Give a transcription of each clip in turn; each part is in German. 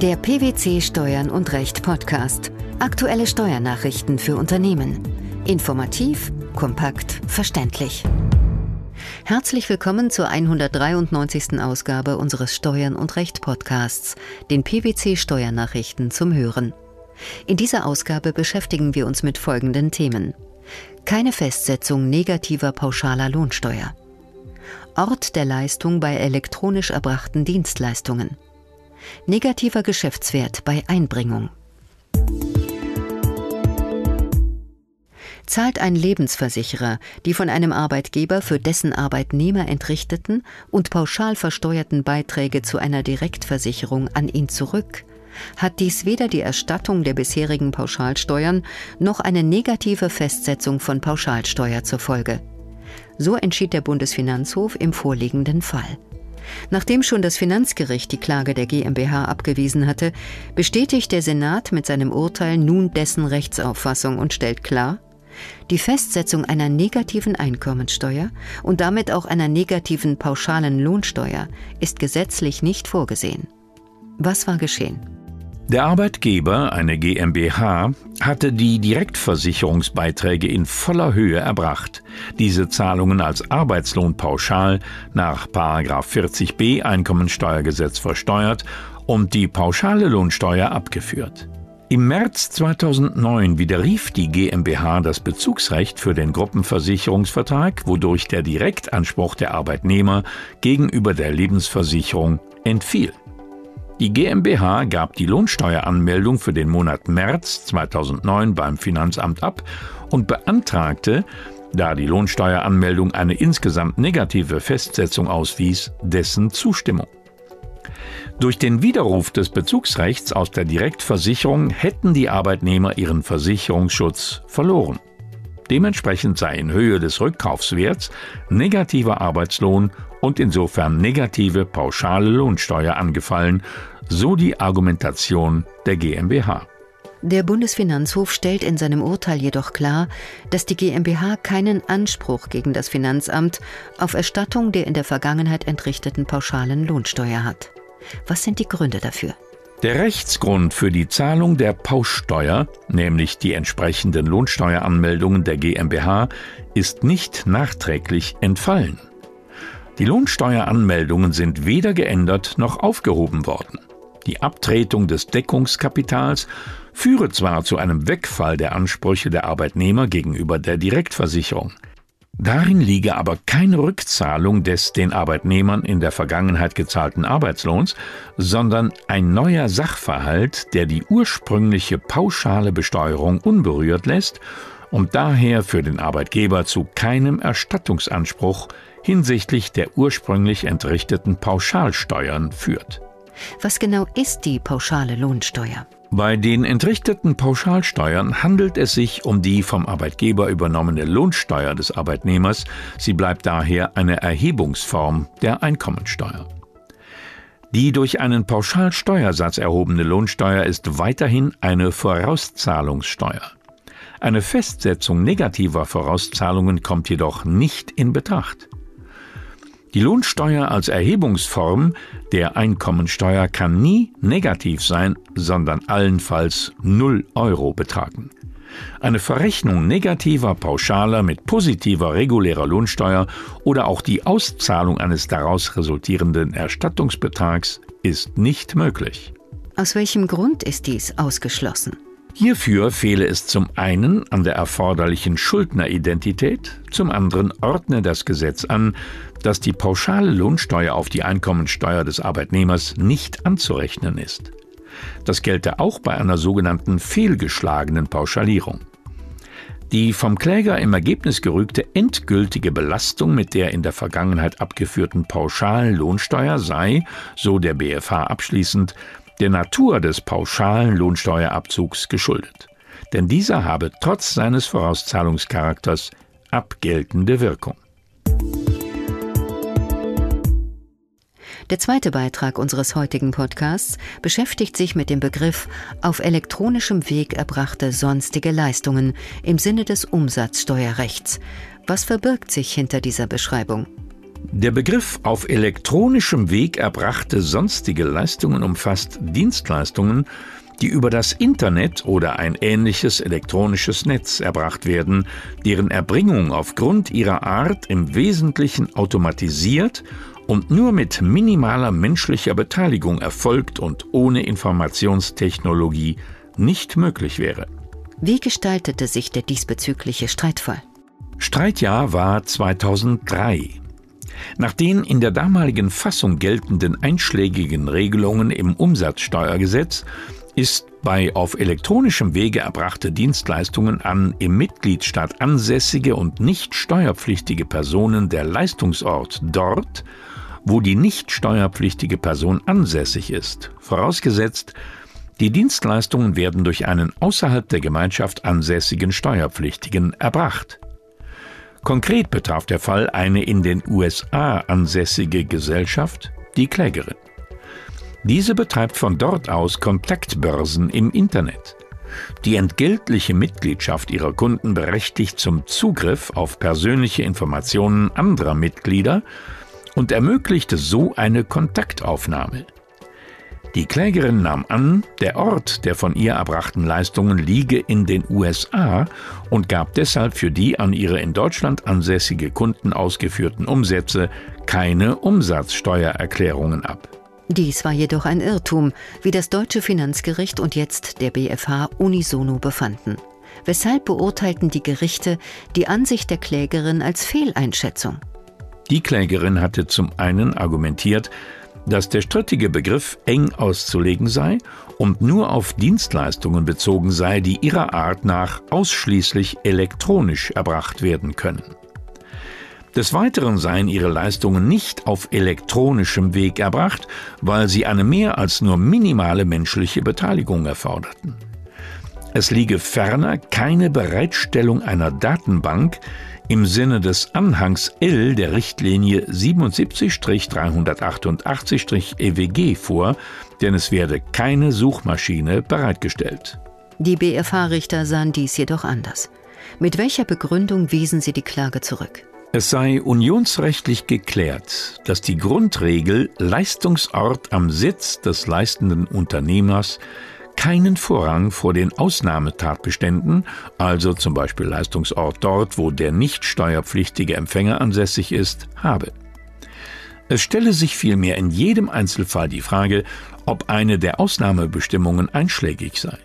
Der PwC Steuern und Recht Podcast. Aktuelle Steuernachrichten für Unternehmen. Informativ, kompakt, verständlich. Herzlich willkommen zur 193. Ausgabe unseres Steuern und Recht Podcasts, den PwC Steuernachrichten zum Hören. In dieser Ausgabe beschäftigen wir uns mit folgenden Themen. Keine Festsetzung negativer pauschaler Lohnsteuer. Ort der Leistung bei elektronisch erbrachten Dienstleistungen. Negativer Geschäftswert bei Einbringung. Zahlt ein Lebensversicherer die von einem Arbeitgeber für dessen Arbeitnehmer entrichteten und pauschal versteuerten Beiträge zu einer Direktversicherung an ihn zurück, hat dies weder die Erstattung der bisherigen Pauschalsteuern noch eine negative Festsetzung von Pauschalsteuer zur Folge. So entschied der Bundesfinanzhof im vorliegenden Fall. Nachdem schon das Finanzgericht die Klage der GmbH abgewiesen hatte, bestätigt der Senat mit seinem Urteil nun dessen Rechtsauffassung und stellt klar, die Festsetzung einer negativen Einkommensteuer und damit auch einer negativen pauschalen Lohnsteuer ist gesetzlich nicht vorgesehen. Was war geschehen? Der Arbeitgeber, eine GmbH, hatte die Direktversicherungsbeiträge in voller Höhe erbracht, diese Zahlungen als Arbeitslohnpauschal nach 40b Einkommensteuergesetz versteuert und die pauschale Lohnsteuer abgeführt. Im März 2009 widerrief die GmbH das Bezugsrecht für den Gruppenversicherungsvertrag, wodurch der Direktanspruch der Arbeitnehmer gegenüber der Lebensversicherung entfiel. Die GmbH gab die Lohnsteueranmeldung für den Monat März 2009 beim Finanzamt ab und beantragte, da die Lohnsteueranmeldung eine insgesamt negative Festsetzung auswies, dessen Zustimmung. Durch den Widerruf des Bezugsrechts aus der Direktversicherung hätten die Arbeitnehmer ihren Versicherungsschutz verloren. Dementsprechend sei in Höhe des Rückkaufswerts negativer Arbeitslohn und insofern negative pauschale Lohnsteuer angefallen, so die Argumentation der GmbH. Der Bundesfinanzhof stellt in seinem Urteil jedoch klar, dass die GmbH keinen Anspruch gegen das Finanzamt auf Erstattung der in der Vergangenheit entrichteten pauschalen Lohnsteuer hat. Was sind die Gründe dafür? Der Rechtsgrund für die Zahlung der Pauschsteuer, nämlich die entsprechenden Lohnsteueranmeldungen der GmbH, ist nicht nachträglich entfallen. Die Lohnsteueranmeldungen sind weder geändert noch aufgehoben worden. Die Abtretung des Deckungskapitals führe zwar zu einem Wegfall der Ansprüche der Arbeitnehmer gegenüber der Direktversicherung, Darin liege aber keine Rückzahlung des den Arbeitnehmern in der Vergangenheit gezahlten Arbeitslohns, sondern ein neuer Sachverhalt, der die ursprüngliche pauschale Besteuerung unberührt lässt und daher für den Arbeitgeber zu keinem Erstattungsanspruch hinsichtlich der ursprünglich entrichteten Pauschalsteuern führt. Was genau ist die pauschale Lohnsteuer? Bei den entrichteten Pauschalsteuern handelt es sich um die vom Arbeitgeber übernommene Lohnsteuer des Arbeitnehmers. Sie bleibt daher eine Erhebungsform der Einkommensteuer. Die durch einen Pauschalsteuersatz erhobene Lohnsteuer ist weiterhin eine Vorauszahlungssteuer. Eine Festsetzung negativer Vorauszahlungen kommt jedoch nicht in Betracht. Die Lohnsteuer als Erhebungsform der Einkommensteuer kann nie negativ sein, sondern allenfalls 0 Euro betragen. Eine Verrechnung negativer Pauschaler mit positiver regulärer Lohnsteuer oder auch die Auszahlung eines daraus resultierenden Erstattungsbetrags ist nicht möglich. Aus welchem Grund ist dies ausgeschlossen? Hierfür fehle es zum einen an der erforderlichen Schuldneridentität, zum anderen ordne das Gesetz an, dass die pauschale Lohnsteuer auf die Einkommensteuer des Arbeitnehmers nicht anzurechnen ist. Das gelte auch bei einer sogenannten fehlgeschlagenen Pauschalierung. Die vom Kläger im Ergebnis gerügte endgültige Belastung mit der in der Vergangenheit abgeführten pauschalen Lohnsteuer sei, so der BFH abschließend, der Natur des pauschalen Lohnsteuerabzugs geschuldet. Denn dieser habe trotz seines Vorauszahlungscharakters abgeltende Wirkung. Der zweite Beitrag unseres heutigen Podcasts beschäftigt sich mit dem Begriff auf elektronischem Weg erbrachte sonstige Leistungen im Sinne des Umsatzsteuerrechts. Was verbirgt sich hinter dieser Beschreibung? Der Begriff auf elektronischem Weg erbrachte sonstige Leistungen umfasst Dienstleistungen, die über das Internet oder ein ähnliches elektronisches Netz erbracht werden, deren Erbringung aufgrund ihrer Art im Wesentlichen automatisiert und nur mit minimaler menschlicher Beteiligung erfolgt und ohne Informationstechnologie nicht möglich wäre. Wie gestaltete sich der diesbezügliche Streitfall? Streitjahr war 2003. Nach den in der damaligen Fassung geltenden einschlägigen Regelungen im Umsatzsteuergesetz ist bei auf elektronischem Wege erbrachte Dienstleistungen an im Mitgliedstaat ansässige und nicht steuerpflichtige Personen der Leistungsort dort, wo die nicht steuerpflichtige Person ansässig ist, vorausgesetzt, die Dienstleistungen werden durch einen außerhalb der Gemeinschaft ansässigen Steuerpflichtigen erbracht. Konkret betraf der Fall eine in den USA ansässige Gesellschaft, die Klägerin. Diese betreibt von dort aus Kontaktbörsen im Internet. Die entgeltliche Mitgliedschaft ihrer Kunden berechtigt zum Zugriff auf persönliche Informationen anderer Mitglieder und ermöglichte so eine Kontaktaufnahme. Die Klägerin nahm an, der Ort der von ihr erbrachten Leistungen liege in den USA und gab deshalb für die an ihre in Deutschland ansässige Kunden ausgeführten Umsätze keine Umsatzsteuererklärungen ab. Dies war jedoch ein Irrtum, wie das deutsche Finanzgericht und jetzt der BFH unisono befanden. Weshalb beurteilten die Gerichte die Ansicht der Klägerin als Fehleinschätzung? Die Klägerin hatte zum einen argumentiert, dass der strittige Begriff eng auszulegen sei und nur auf Dienstleistungen bezogen sei, die ihrer Art nach ausschließlich elektronisch erbracht werden können. Des Weiteren seien ihre Leistungen nicht auf elektronischem Weg erbracht, weil sie eine mehr als nur minimale menschliche Beteiligung erforderten. Es liege ferner keine Bereitstellung einer Datenbank, im Sinne des Anhangs L der Richtlinie 77-388-EWG e vor, denn es werde keine Suchmaschine bereitgestellt. Die BFH-Richter sahen dies jedoch anders. Mit welcher Begründung wiesen sie die Klage zurück? Es sei unionsrechtlich geklärt, dass die Grundregel Leistungsort am Sitz des leistenden Unternehmers keinen Vorrang vor den Ausnahmetatbeständen, also zum Beispiel Leistungsort dort, wo der nicht steuerpflichtige Empfänger ansässig ist, habe. Es stelle sich vielmehr in jedem Einzelfall die Frage, ob eine der Ausnahmebestimmungen einschlägig sei.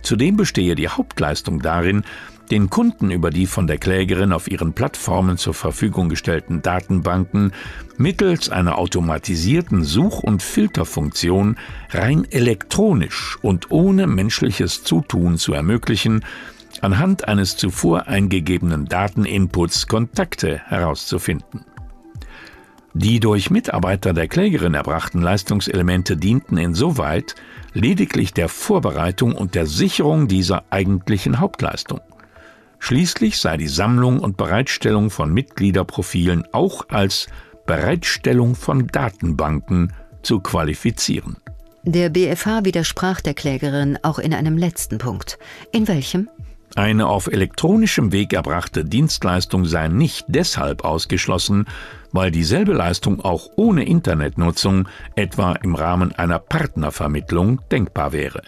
Zudem bestehe die Hauptleistung darin, den Kunden über die von der Klägerin auf ihren Plattformen zur Verfügung gestellten Datenbanken mittels einer automatisierten Such- und Filterfunktion rein elektronisch und ohne menschliches Zutun zu ermöglichen, anhand eines zuvor eingegebenen Dateninputs Kontakte herauszufinden. Die durch Mitarbeiter der Klägerin erbrachten Leistungselemente dienten insoweit lediglich der Vorbereitung und der Sicherung dieser eigentlichen Hauptleistung. Schließlich sei die Sammlung und Bereitstellung von Mitgliederprofilen auch als Bereitstellung von Datenbanken zu qualifizieren. Der BFH widersprach der Klägerin auch in einem letzten Punkt. In welchem? Eine auf elektronischem Weg erbrachte Dienstleistung sei nicht deshalb ausgeschlossen, weil dieselbe Leistung auch ohne Internetnutzung, etwa im Rahmen einer Partnervermittlung, denkbar wäre.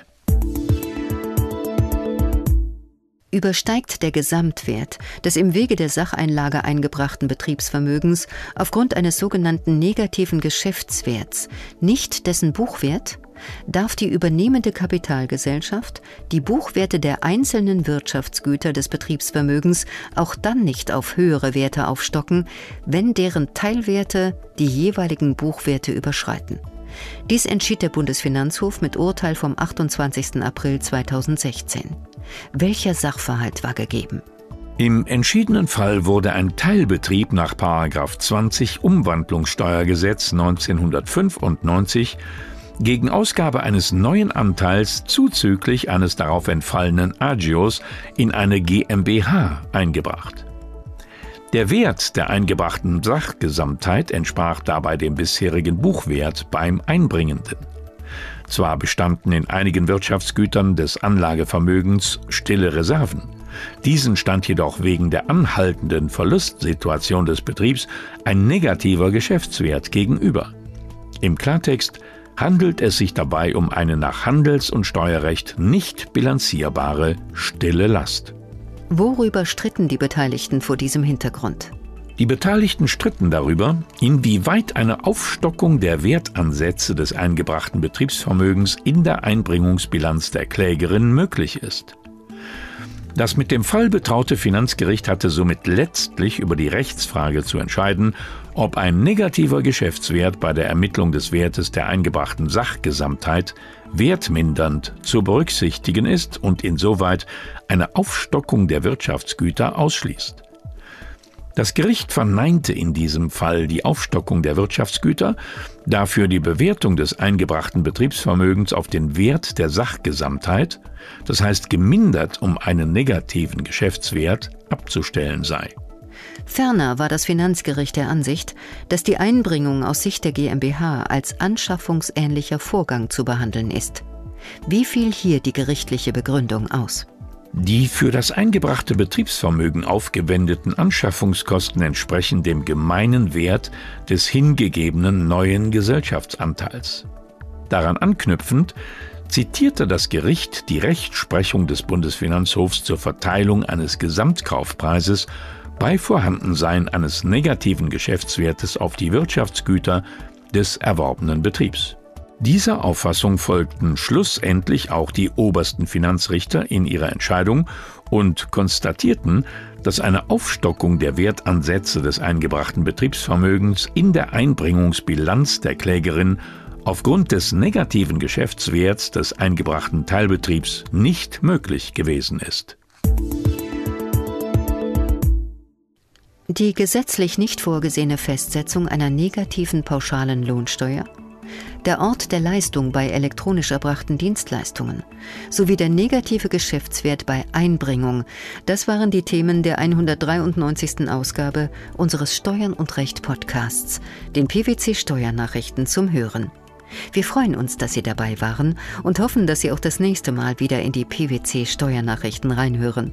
Übersteigt der Gesamtwert des im Wege der Sacheinlage eingebrachten Betriebsvermögens aufgrund eines sogenannten negativen Geschäftswerts nicht dessen Buchwert, darf die übernehmende Kapitalgesellschaft die Buchwerte der einzelnen Wirtschaftsgüter des Betriebsvermögens auch dann nicht auf höhere Werte aufstocken, wenn deren Teilwerte die jeweiligen Buchwerte überschreiten. Dies entschied der Bundesfinanzhof mit Urteil vom 28. April 2016. Welcher Sachverhalt war gegeben? Im entschiedenen Fall wurde ein Teilbetrieb nach 20 Umwandlungssteuergesetz 1995 gegen Ausgabe eines neuen Anteils zuzüglich eines darauf entfallenen Agios in eine GmbH eingebracht. Der Wert der eingebrachten Sachgesamtheit entsprach dabei dem bisherigen Buchwert beim Einbringenden. Zwar bestanden in einigen Wirtschaftsgütern des Anlagevermögens stille Reserven, Diesen stand jedoch wegen der anhaltenden Verlustsituation des Betriebs ein negativer Geschäftswert gegenüber. Im Klartext handelt es sich dabei um eine nach Handels- und Steuerrecht nicht bilanzierbare stille Last. Worüber stritten die Beteiligten vor diesem Hintergrund? Die Beteiligten stritten darüber, inwieweit eine Aufstockung der Wertansätze des eingebrachten Betriebsvermögens in der Einbringungsbilanz der Klägerin möglich ist. Das mit dem Fall betraute Finanzgericht hatte somit letztlich über die Rechtsfrage zu entscheiden, ob ein negativer Geschäftswert bei der Ermittlung des Wertes der eingebrachten Sachgesamtheit wertmindernd zu berücksichtigen ist und insoweit eine Aufstockung der Wirtschaftsgüter ausschließt. Das Gericht verneinte in diesem Fall die Aufstockung der Wirtschaftsgüter, dafür die Bewertung des eingebrachten Betriebsvermögens auf den Wert der Sachgesamtheit, das heißt gemindert um einen negativen Geschäftswert, abzustellen sei. Ferner war das Finanzgericht der Ansicht, dass die Einbringung aus Sicht der GmbH als anschaffungsähnlicher Vorgang zu behandeln ist. Wie fiel hier die gerichtliche Begründung aus? Die für das eingebrachte Betriebsvermögen aufgewendeten Anschaffungskosten entsprechen dem gemeinen Wert des hingegebenen neuen Gesellschaftsanteils. Daran anknüpfend zitierte das Gericht die Rechtsprechung des Bundesfinanzhofs zur Verteilung eines Gesamtkaufpreises bei Vorhandensein eines negativen Geschäftswertes auf die Wirtschaftsgüter des erworbenen Betriebs. Dieser Auffassung folgten schlussendlich auch die obersten Finanzrichter in ihrer Entscheidung und konstatierten, dass eine Aufstockung der Wertansätze des eingebrachten Betriebsvermögens in der Einbringungsbilanz der Klägerin aufgrund des negativen Geschäftswerts des eingebrachten Teilbetriebs nicht möglich gewesen ist. Die gesetzlich nicht vorgesehene Festsetzung einer negativen pauschalen Lohnsteuer der Ort der Leistung bei elektronisch erbrachten Dienstleistungen sowie der negative Geschäftswert bei Einbringung, das waren die Themen der 193. Ausgabe unseres Steuern und Recht Podcasts, den PwC Steuernachrichten zum Hören. Wir freuen uns, dass Sie dabei waren und hoffen, dass Sie auch das nächste Mal wieder in die PwC Steuernachrichten reinhören.